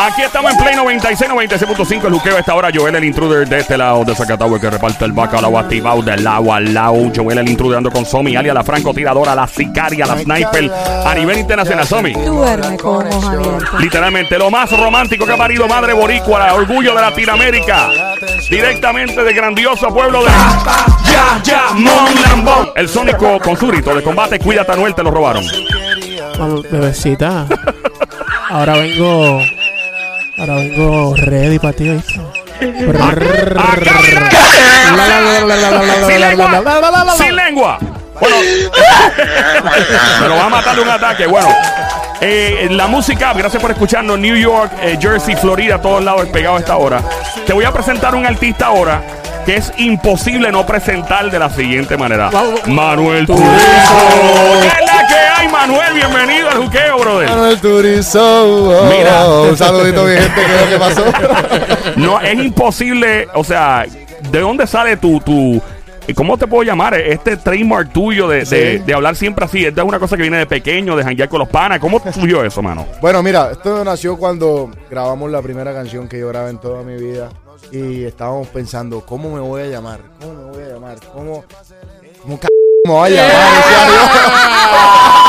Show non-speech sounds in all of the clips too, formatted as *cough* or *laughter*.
Aquí estamos en Play 96, 96.5. El juqueo a esta hora. Joel el intruder de este lado de Zacatau, el que reparte el bacalao activado del lado al lado. Joel el intruder ando con Somi, alia la francotiradora, la sicaria, la sniper a nivel internacional. Somi. Duerme con. Literalmente, lo más romántico que ha parido Madre Boricua, orgullo de Latinoamérica. Directamente del grandioso pueblo de Ya, Ya, Mon Lambón. El Sónico con su grito de combate, cuídate Anuel, te lo robaron. Bebecita. Ahora vengo. Ahora vengo ready para ti. Sin lengua. Bueno, *laughs* me va a matar de un ataque. Bueno, eh, la música, gracias por escucharnos. New York, eh, Jersey, Florida, todos lados pegado a esta hora. Te voy a presentar un artista ahora que es imposible no presentar de la siguiente manera. Manuel Turizo. ¿Qué es la que hay, Manuel? Bienvenido al juqueo, brother. Manuel Turizo. Mira. un saludito, mi gente. ¿Qué es lo que pasó? *laughs* No, es imposible, o sea, ¿de dónde sale tu, tu, ¿cómo te puedo llamar? Este trademark tuyo de, de, hablar siempre así. Esta es una cosa que viene de pequeño, de janguear con los panas. ¿Cómo surgió eso, mano? bueno, mira, esto nació cuando grabamos la primera canción que yo grabé en toda mi vida. Y estábamos pensando, ¿cómo me voy a llamar? ¿Cómo me voy a llamar? ¿Cómo, cómo c me voy a llamar? *laughs*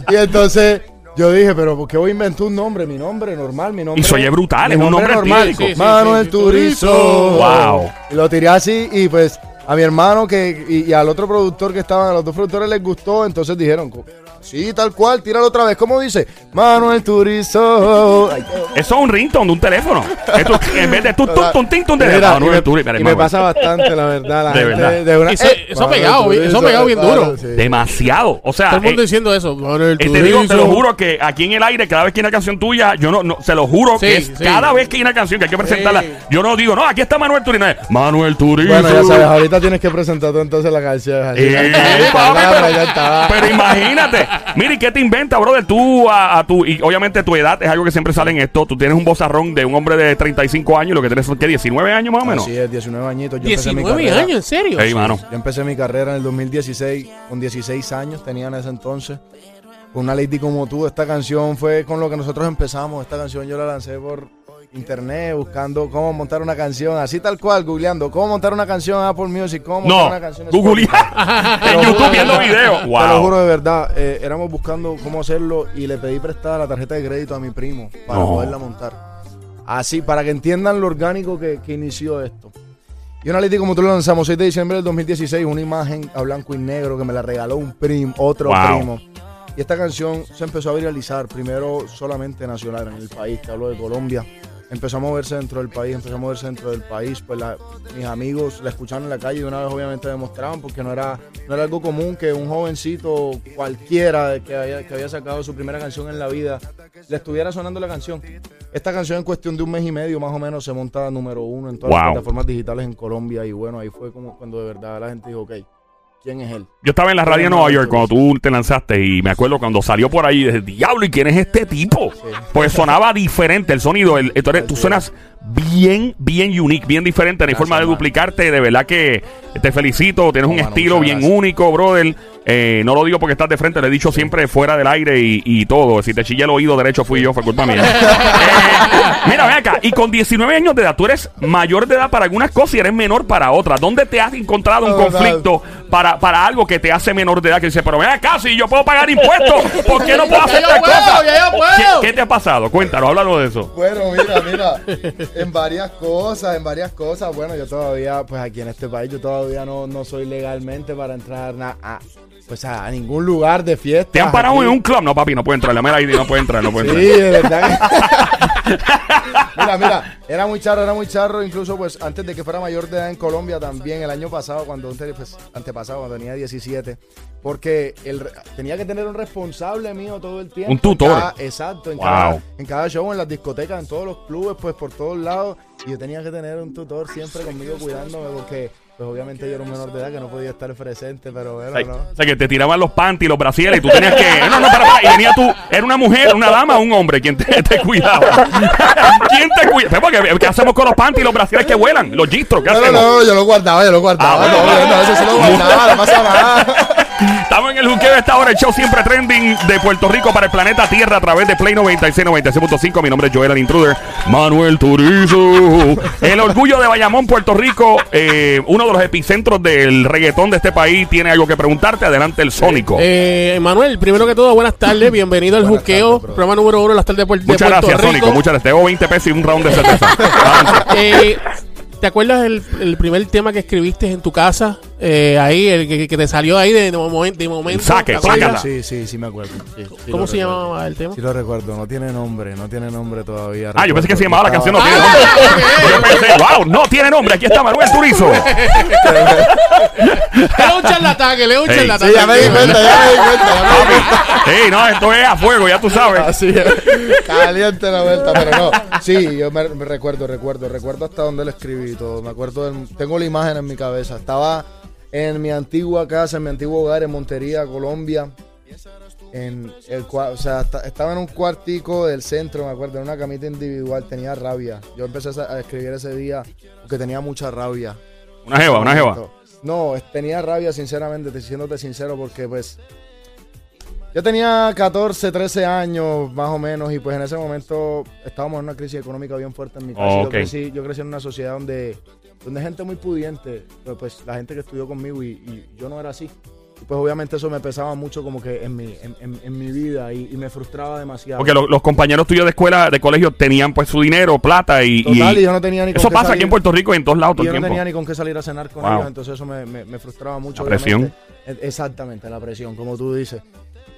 *laughs* y entonces yo dije, pero ¿por qué voy a inventar un nombre? Mi nombre normal, mi nombre. Y se oye brutal, es un nombre normal. Sí, sí, Manuel sí. Turizo. Wow. Y lo tiré así y pues a mi hermano que y, y al otro productor que estaban, a los dos productores les gustó, entonces dijeron, sí, tal cual, tíralo otra vez. ¿Cómo dice? Manuel Turizo. Ay, Eso es un ringtone de un teléfono. Esto, en vez de tu, *laughs* tu, tu, tin, tu, de Mira, Manuel me, Turizo. Mira, y me Manuel. pasa bastante, la verdad. La De gente verdad. de una- Eso- eh, eso ha pegado, bien- eso ha pegado bien claro, duro. sí. Demasiado. O sea, Todo el mundo eh, diciendo eso. Manuel eh, te digo, te lo juro que aquí en el aire, cada vez que hay una canción tuya, yo no, no se lo juro Sí, que es sí. cada vez que hay una canción que hay que presentarla, Sí. yo no digo, no, aquí está Manuel Turizo. Manuel Turizo. Bueno, ya sabes, ahorita tienes que presentar tú entonces la canción. así, Eh, ya está, papi, ya pero, está. pero imagínate, mire, ¿qué te inventa, brother? Tú a, a tu, y obviamente tu edad es algo que siempre sale en esto. Tú tienes un bozarrón de un hombre de 35 años, y lo que tienes son, ¿qué? 19 años más o menos. Así es, 19 añitos. Yo empecé mi 19 carrera- años, ¿en serio? Ey, mano. Yo empecé mi carrera en el 2016, con 16 años tenía en ese entonces. Con una lady como tú, esta canción fue con lo que nosotros empezamos. Esta canción yo la lancé por internet, buscando cómo montar una canción, así tal cual, googleando, cómo montar una canción en Apple Music, cómo montar No, una canción en Google *laughs* en YouTube viendo videos. Te lo Wow. juro de verdad, eh, éramos buscando cómo hacerlo y le pedí prestada la tarjeta de crédito a mi primo para No. poderla montar. Así, para que entiendan lo orgánico que, que inició esto. Y una lady como tú lo lanzamos 6 de diciembre del 2016, una imagen a blanco y negro que me la regaló un primo, otro Wow. primo. Y esta canción se empezó a viralizar, primero solamente nacional en el país, te hablo de Colombia. Empezó a moverse dentro del país, empezó a moverse dentro del país. Pues la- mis amigos la escucharon en la calle y de una vez obviamente demostraban porque no era, no era algo común que un jovencito cualquiera que había, que había sacado su primera canción en la vida le estuviera sonando la canción. Esta canción en cuestión de un mes y medio más o menos se monta a número uno en todas Wow. las plataformas digitales en Colombia y bueno, ahí fue como cuando de verdad la gente dijo, ok, ¿quién es él? Yo estaba en la radio de Nueva York cuando tú te lanzaste y me acuerdo cuando salió por ahí, dije, diablo, ¿y quién es este tipo? Pues sonaba diferente el sonido, el, tú, suenas bien, bien unique, bien diferente, no hay Gracias, forma de duplicarte, de verdad que te felicito, tienes No, un mano, estilo bien gracias. único, brother. Eh, no lo digo porque estás de frente, lo he dicho siempre fuera del aire y, y todo. Si te chillé el oído derecho fui yo, fue culpa mía. *laughs* Eh, mira, ven acá, y con 19 años de edad, tú eres mayor de edad para algunas cosas y eres menor para otras. ¿Dónde te has encontrado un conflicto para, para algo que te hace menor de edad? Que dice, pero ven acá, si yo puedo pagar impuestos, ¿por qué no puedo hacer *laughs* tal cosa? ¿Qué, qué te ha pasado? Cuéntanos, háblanos de eso. Bueno, mira, mira, en varias cosas, en varias cosas. Bueno, yo todavía, pues aquí en este país, yo todavía no, no soy legalmente para entrar a, pues a, ningún lugar de fiesta. ¿Te han parado en un club? No, papi, no puede entrar. La mera ID no puede entrar, no puede Sí, entrar. de verdad. *laughs* mira, mira, era muy charro, era muy charro. Incluso, pues, antes de que fuera mayor de edad en Colombia, también el año pasado, cuando pues, antepasado, cuando tenía 17, porque el, tenía que tener un responsable mío todo el tiempo. Un tutor. En cada- exacto, en, Wow. cada, en cada show, en las discotecas, en todos los clubes, pues, por todos lados. Y yo tenía que tener un tutor siempre conmigo cuidándome, porque, pues, obviamente yo era un menor de edad que no podía estar presente, pero bueno, O sea, no. o sea, que te tiraban los panties, los brasieres y tú tenías que. No, no, para, para. Y venía tú. ¿Era una mujer, una dama o un hombre quien te, te cuidaba? ¿Quién te cuida? Porque, ¿Qué hacemos con los panties y los brasieres que vuelan? Los gistros, ¿qué No, no, hacemos? no, yo lo guardaba, yo lo guardaba. Ah, no, bueno. no, eso sí lo guardaba, no pasa nada. Estamos en el juqueo de esta hora, el show siempre trending de Puerto Rico para el planeta Tierra a través de Play 96, 96.5. Mi nombre es Joel el Intruder, Manuel Turizo. El orgullo de Bayamón, Puerto Rico, eh, uno de los epicentros del reggaetón de este país. Tiene algo que preguntarte. Adelante, el Sónico. Eh, Manuel, primero que todo, buenas tardes. *laughs* Bienvenido al Buenas Juqueo, programa número uno de las tardes de, Puer- de muchas Puerto gracias, Rico. Sónico. Muchas gracias. Te debo 20 pesos y un round de cerveza. *laughs* Eh, ¿Te acuerdas el, el primer tema que escribiste en tu casa? Eh, ahí, el que, que te salió ahí de, de momen- de momento. Saque. Sí, sí, sí me acuerdo. Sí, sí ¿Cómo se recuerdo. llamaba el tema? Sí lo recuerdo, no tiene nombre, no tiene nombre todavía. Ah, yo pensé que se llamaba la canción No tiene nombre. Yo pensé, wow, no tiene nombre. Aquí está Manuel Turizo. *laughs* Leo un charlatán, que leo un charlatán. Sí, ya me di cuenta, ya me di cuenta, ya me di cuenta. Sí, no, esto es a fuego, ya tú sabes. Así es. Caliente la vuelta, pero no. Sí, yo me, me recuerdo, recuerdo, recuerdo hasta donde lo escribí y todo. Me acuerdo, del- tengo la imagen en mi cabeza. Estaba en mi antigua casa, en mi antiguo hogar en Montería, Colombia. En el o sea, esta- estaba en un cuartico del centro, me acuerdo, en una camita individual, tenía rabia. Yo empecé a escribir ese día porque tenía mucha rabia. Una jeva, una jeva. No, tenía rabia, sinceramente, te- siéndote sincero, porque pues. Yo tenía 14, 13 años, más o menos, y pues en ese momento estábamos en una crisis económica bien fuerte en mi casa. Oh, Yo, crecí, yo crecí en una sociedad donde, donde gente muy pudiente, pues, pues la gente que estudió conmigo y, y yo no era así. Y pues obviamente eso me pesaba mucho como que en mi, en, en- en mi vida y, y me frustraba demasiado. Porque lo- los compañeros tuyos de escuela, de colegio, tenían pues su dinero, plata y. Total, y- y yo no tenía ni con eso qué pasa aquí salir. en Puerto Rico y en todos lados todo yo no tenía ni con qué salir a cenar con Wow. ellos, entonces eso me, me- me frustraba mucho. La presión. obviamente. E- Exactamente, la presión, como tú dices.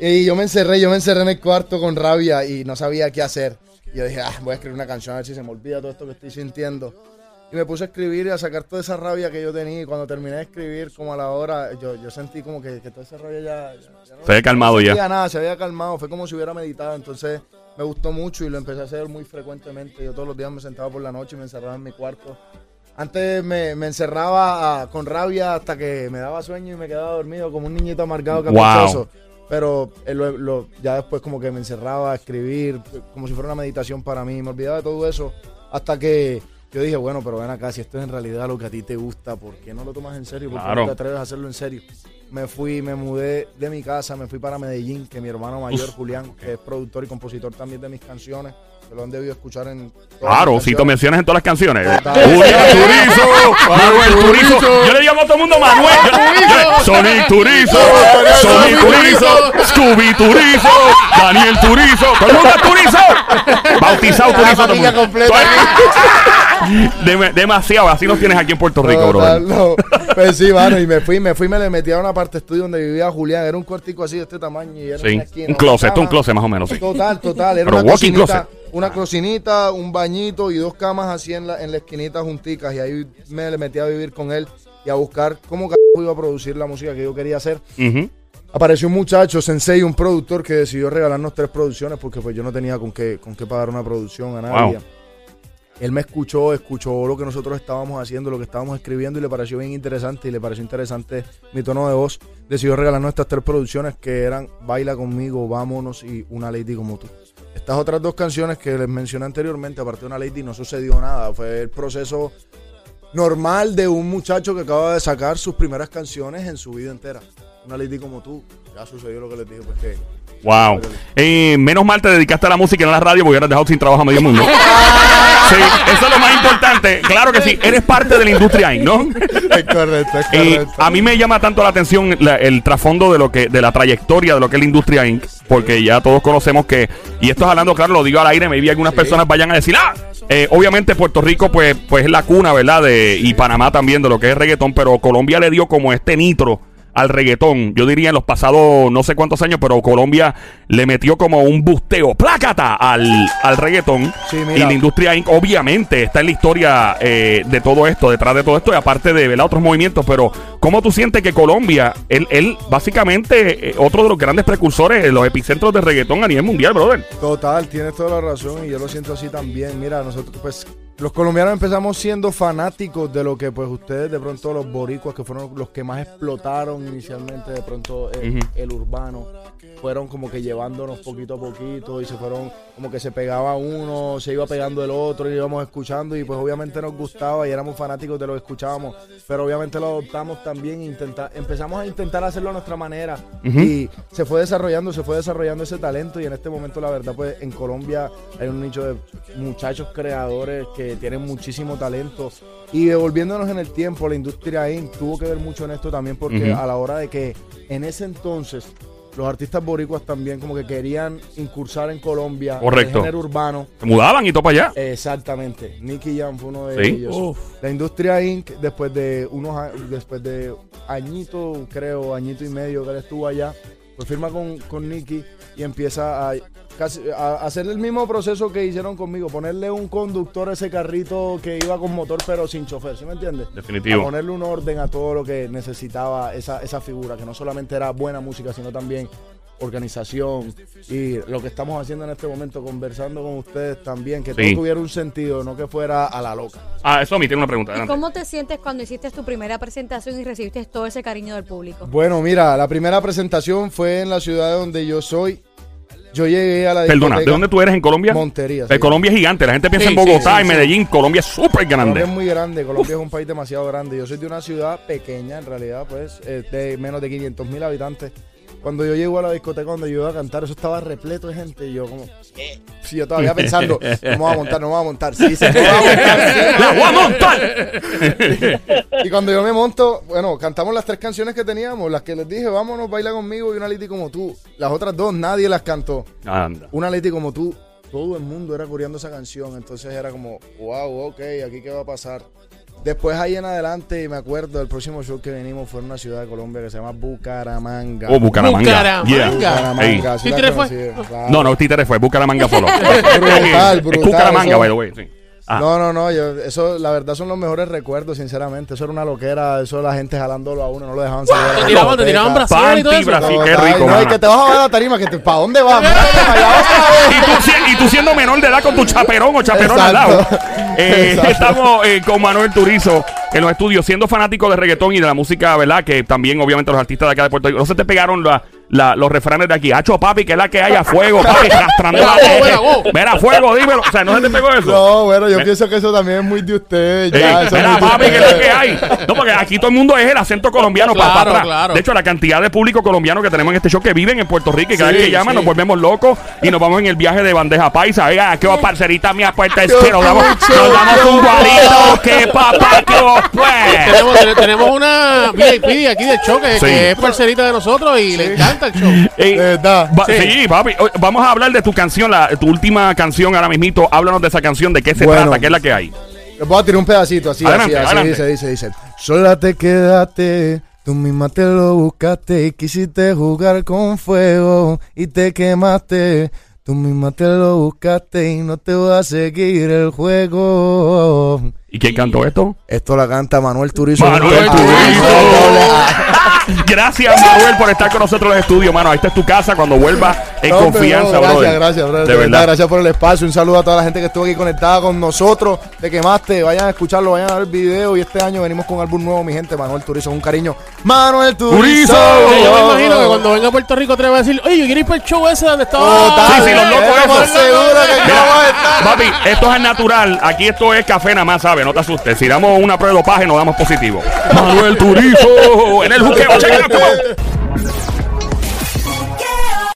Y yo me encerré, yo me encerré en el cuarto con rabia y no sabía qué hacer. Y yo dije, ah, voy a escribir una canción a ver si se me olvida todo esto que estoy sintiendo. Y me puse a escribir y a sacar toda esa rabia que yo tenía. Y cuando terminé de escribir, como a la hora, yo, yo sentí como que, que toda esa rabia ya, ya- ya no Se había calmado no ya. nada, se había calmado. Fue como si hubiera meditado. Entonces me gustó mucho y lo empecé a hacer muy frecuentemente. Yo todos los días me sentaba por la noche y me encerraba en mi cuarto. Antes me, me encerraba ah, con rabia hasta que me daba sueño y me quedaba dormido como un niñito amargado Wow. caprichoso. Pero eh, lo- lo- ya después como que me encerraba a escribir, como si fuera una meditación para mí. Me olvidaba de todo eso hasta que yo dije, bueno, pero ven acá, si esto es en realidad lo que a ti te gusta, ¿por qué no lo tomas en serio? ¿Por qué Claro. no te atreves a hacerlo en serio? Me fui, me mudé de mi casa, me fui para Medellín, que mi hermano mayor, Julián, que es productor y compositor también de mis canciones, que lo han debido escuchar en todas Claro, si tú mencionas en todas las canciones. Julián *laughs* Turizo, Manuel Turizo. Yo le digo a todo el mundo Manuel. Sonic Turizo, Sonic Turizo, Scooby Turizo, Daniel Turizo. Todo el mundo Turizo. Bautizado todo el familia mundo. completa. Dem- demasiado, así nos tienes aquí en Puerto Rico, brother. no. Pues sí, mano, y me fui, me fui, me le metí a una parte estudio donde vivía Julián. Era un cuartico así de este tamaño y era Sí, una esquina, un closet, una un closet más o menos, sí. Total, total. Era Pero una walking cocinita, closet. una cocinita, un bañito y dos camas así en la, en la esquinita junticas. Y ahí me le metí a vivir con él y a buscar cómo iba a producir la música que yo quería hacer. Apareció un muchacho, Sensei, un productor que decidió regalarnos tres producciones porque pues yo no tenía con qué, con qué pagar una producción a nadie. Wow. Él me escuchó, escuchó lo que nosotros estábamos haciendo, lo que estábamos escribiendo y le pareció bien interesante y le pareció interesante mi tono de voz. Decidió regalarnos estas tres producciones que eran Baila conmigo, Vámonos y Una Lady como tú. Estas otras dos canciones que les mencioné anteriormente, aparte de Una Lady, no sucedió nada. Fue el proceso normal de un muchacho que acaba de sacar sus primeras canciones en su vida entera. Una Lady como tú. Ya sucedió lo que les dije, porque Wow. Eh, menos mal te dedicaste a la música y no a la radio porque hubieras dejado sin trabajo a medio mundo. *laughs* Sí, eso es lo más importante. Claro que sí, eres parte de la industria, ¿no? *laughs* es correcto, es correcto. a mí me llama tanto la atención la- el trasfondo de lo que de la trayectoria de lo que es la industria Inc. Porque ya todos conocemos que, y esto es hablando, claro, lo digo al aire, me vi algunas personas vayan a decir, ah, eh, obviamente Puerto Rico pues, pues es la cuna, ¿verdad? De, y Panamá también de lo que es reggaetón, pero Colombia le dio como este nitro al reggaetón. Yo diría en los pasados no sé cuántos años, pero Colombia le metió como un busteo, plácata al, al reggaetón. Sí, mira. y la industria Inc. obviamente está en la historia eh, de todo esto, detrás de todo esto, y aparte de ¿verdad? otros movimientos, pero ¿cómo tú sientes que Colombia, él, él básicamente, eh, otro de los grandes precursores, los epicentros de reggaetón a nivel mundial, brother? Total, tienes toda la razón y yo lo siento así también. Mira, nosotros pues los colombianos empezamos siendo fanáticos de lo que pues ustedes de pronto los boricuas que fueron los que más explotaron inicialmente de pronto el, Ujú. el urbano. Fueron como que llevándonos poquito a poquito y se fueron como que se pegaba uno, se iba pegando el otro y íbamos escuchando y pues obviamente nos gustaba y éramos fanáticos de lo que escuchábamos, pero obviamente lo adoptamos también e intenta- empezamos a intentar hacerlo a nuestra manera y se fue desarrollando, se fue desarrollando ese talento y en este momento la verdad pues en Colombia hay un nicho de muchachos creadores que tienen muchísimo talento y devolviéndonos en el tiempo, la industria Inc. tuvo que ver mucho en esto también porque a la hora de que en ese entonces los artistas boricuas también como que querían incursar en Colombia Correcto. en el género urbano. Se mudaban y todo para allá. Exactamente. Nicky Jam fue uno de Sí. ellos. Uf. La industria Inc. después de unos después de añito, creo, añito y medio que él estuvo allá, pues firma con, con Nicky y empieza a, casi, a hacer el mismo proceso que hicieron conmigo, ponerle un conductor a ese carrito que iba con motor pero sin chofer, ¿sí me entiendes? Definitivo. A ponerle un orden a todo lo que necesitaba esa, esa figura, que no solamente era buena música, sino también organización y lo que estamos haciendo en este momento, conversando con ustedes también, que Sí. todo tuviera un sentido, no que fuera a la loca. Ah, eso a mí tiene una pregunta. ¿Y adelante. cómo te sientes cuando hiciste tu primera presentación y recibiste todo ese cariño del público? Bueno, mira, la primera presentación fue en la ciudad donde yo soy. Yo llegué a la Perdona, ¿de dónde tú eres en Colombia? Montería. Sí. Colombia es gigante. La gente piensa Sí, en Bogotá, sí, sí. Medellín. Colombia es súper Colombia grande. es muy grande, Colombia es un país demasiado grande. Yo soy de una ciudad pequeña, en realidad, pues, eh, de menos de 500 mil habitantes. Cuando yo llego a la discoteca donde yo iba a cantar, eso estaba repleto de gente y yo como... ¿qué? Sí, yo todavía pensando, no me voy a montar, no me voy a montar. Sí, se me va a montar. sí, ¡La voy a montar! Y cuando yo me monto, bueno, cantamos las tres canciones que teníamos, las que les dije, vámonos, baila conmigo y una Liti como tú. Las otras dos nadie las cantó. Anda. Una Leti como tú, todo el mundo era coreando esa canción. Entonces era como, wow, ok, aquí qué va a pasar. Después ahí en adelante, y me acuerdo, el próximo show que venimos fue en una ciudad de Colombia que se llama Bucaramanga. Oh, Bucaramanga. Bucaramanga. Yeah. Bucaramanga. Ey. sí la ¿Títere fue? claro. No, no, Títere fue. Bucaramanga solo. *laughs* Brutal, Es brutal, Bucaramanga, by the way. Sí. Ah. No, no, no, yo, eso la verdad son los mejores recuerdos, sinceramente. Eso era una loquera, eso la gente jalándolo a uno, no lo dejaban salir. Te tiraban, te tiraban brasier y todo Panty, eso. Brasil. Qué rico, no, y que te vas a ver la tarima, que te, ¿para dónde vas? *laughs* Y tú, y tú siendo menor de edad con tu chaperón o chaperón al lado. Exacto. Eh, Exacto. estamos eh, con Manuel Turizo en los estudios, siendo fanático de reggaetón y de la música, ¿verdad? Que también, obviamente, los artistas de acá de Puerto Rico. No se te pegaron la- la- los refranes de aquí. Hacho, papi, que es la que haya fuego, papi, *laughs* arrastrando la Mira, gente. mira, fuego, dímelo. O sea, no se te pegó eso. No, bueno, yo pienso que eso también es muy de usted. Ya, eso es mira, muy de papi, que es usted. lo que hay. No, porque aquí todo el mundo es el acento colombiano para, Claro, atrás. claro. De hecho, la cantidad de público colombiano que tenemos en este show que viven en Puerto Rico y cada Sí, vez que llaman sí. nos volvemos locos y nos vamos en el viaje de bandeja paisa. Oiga, qué va parcerita mía puerta es que nos damos, nos damos un guarito, que papá, que vos pues. Tenemos, ten- tenemos una VIP de aquí del show que, Sí. que es parcerita de nosotros y le encanta el show. *laughs* Ey, De verdad. va- sí. Sí. papi. Oye, Vamos a hablar de tu canción, la, tu última canción ahora mismito. Háblanos de esa canción, de qué se Bueno. trata, qué es la que hay. Les voy a tirar un pedacito así, Adelante, así, así adelante. dice, dice, dice. Sola te quedaste, tú misma te lo buscaste y quisiste jugar con fuego y te quemaste. Tú misma te lo buscaste y no te voy a seguir el juego. ¿Y quién cantó esto? Esto la canta Manuel Turizo. Manuel Turizo. *laughs* Gracias, Manuel, por estar con nosotros en el estudio, mano. Esta es tu casa cuando vuelvas en No, confianza, no, brother. Gracias, gracias, brother. De De verdad. Gracias por el espacio. Un saludo a toda la gente que estuvo aquí conectada con nosotros. Te quemaste. Vayan a escucharlo, vayan a ver el video. Y este año venimos con un álbum nuevo, mi gente. Manuel Turizo, un cariño. Manuel Turizo. Turizo. Sí, yo me imagino que cuando venga a Puerto Rico te va a decir, oye, yo quiero ir para el show ese donde estaba. Total, Sí, sí, los locos seguros que aquí Mira, vamos a estar. papi, esto es al natural. Aquí esto es café nada más, ¿sabes? No te asustes. Si damos una prueba de dopaje, nos damos positivo. Manuel Turizo en el juqueo.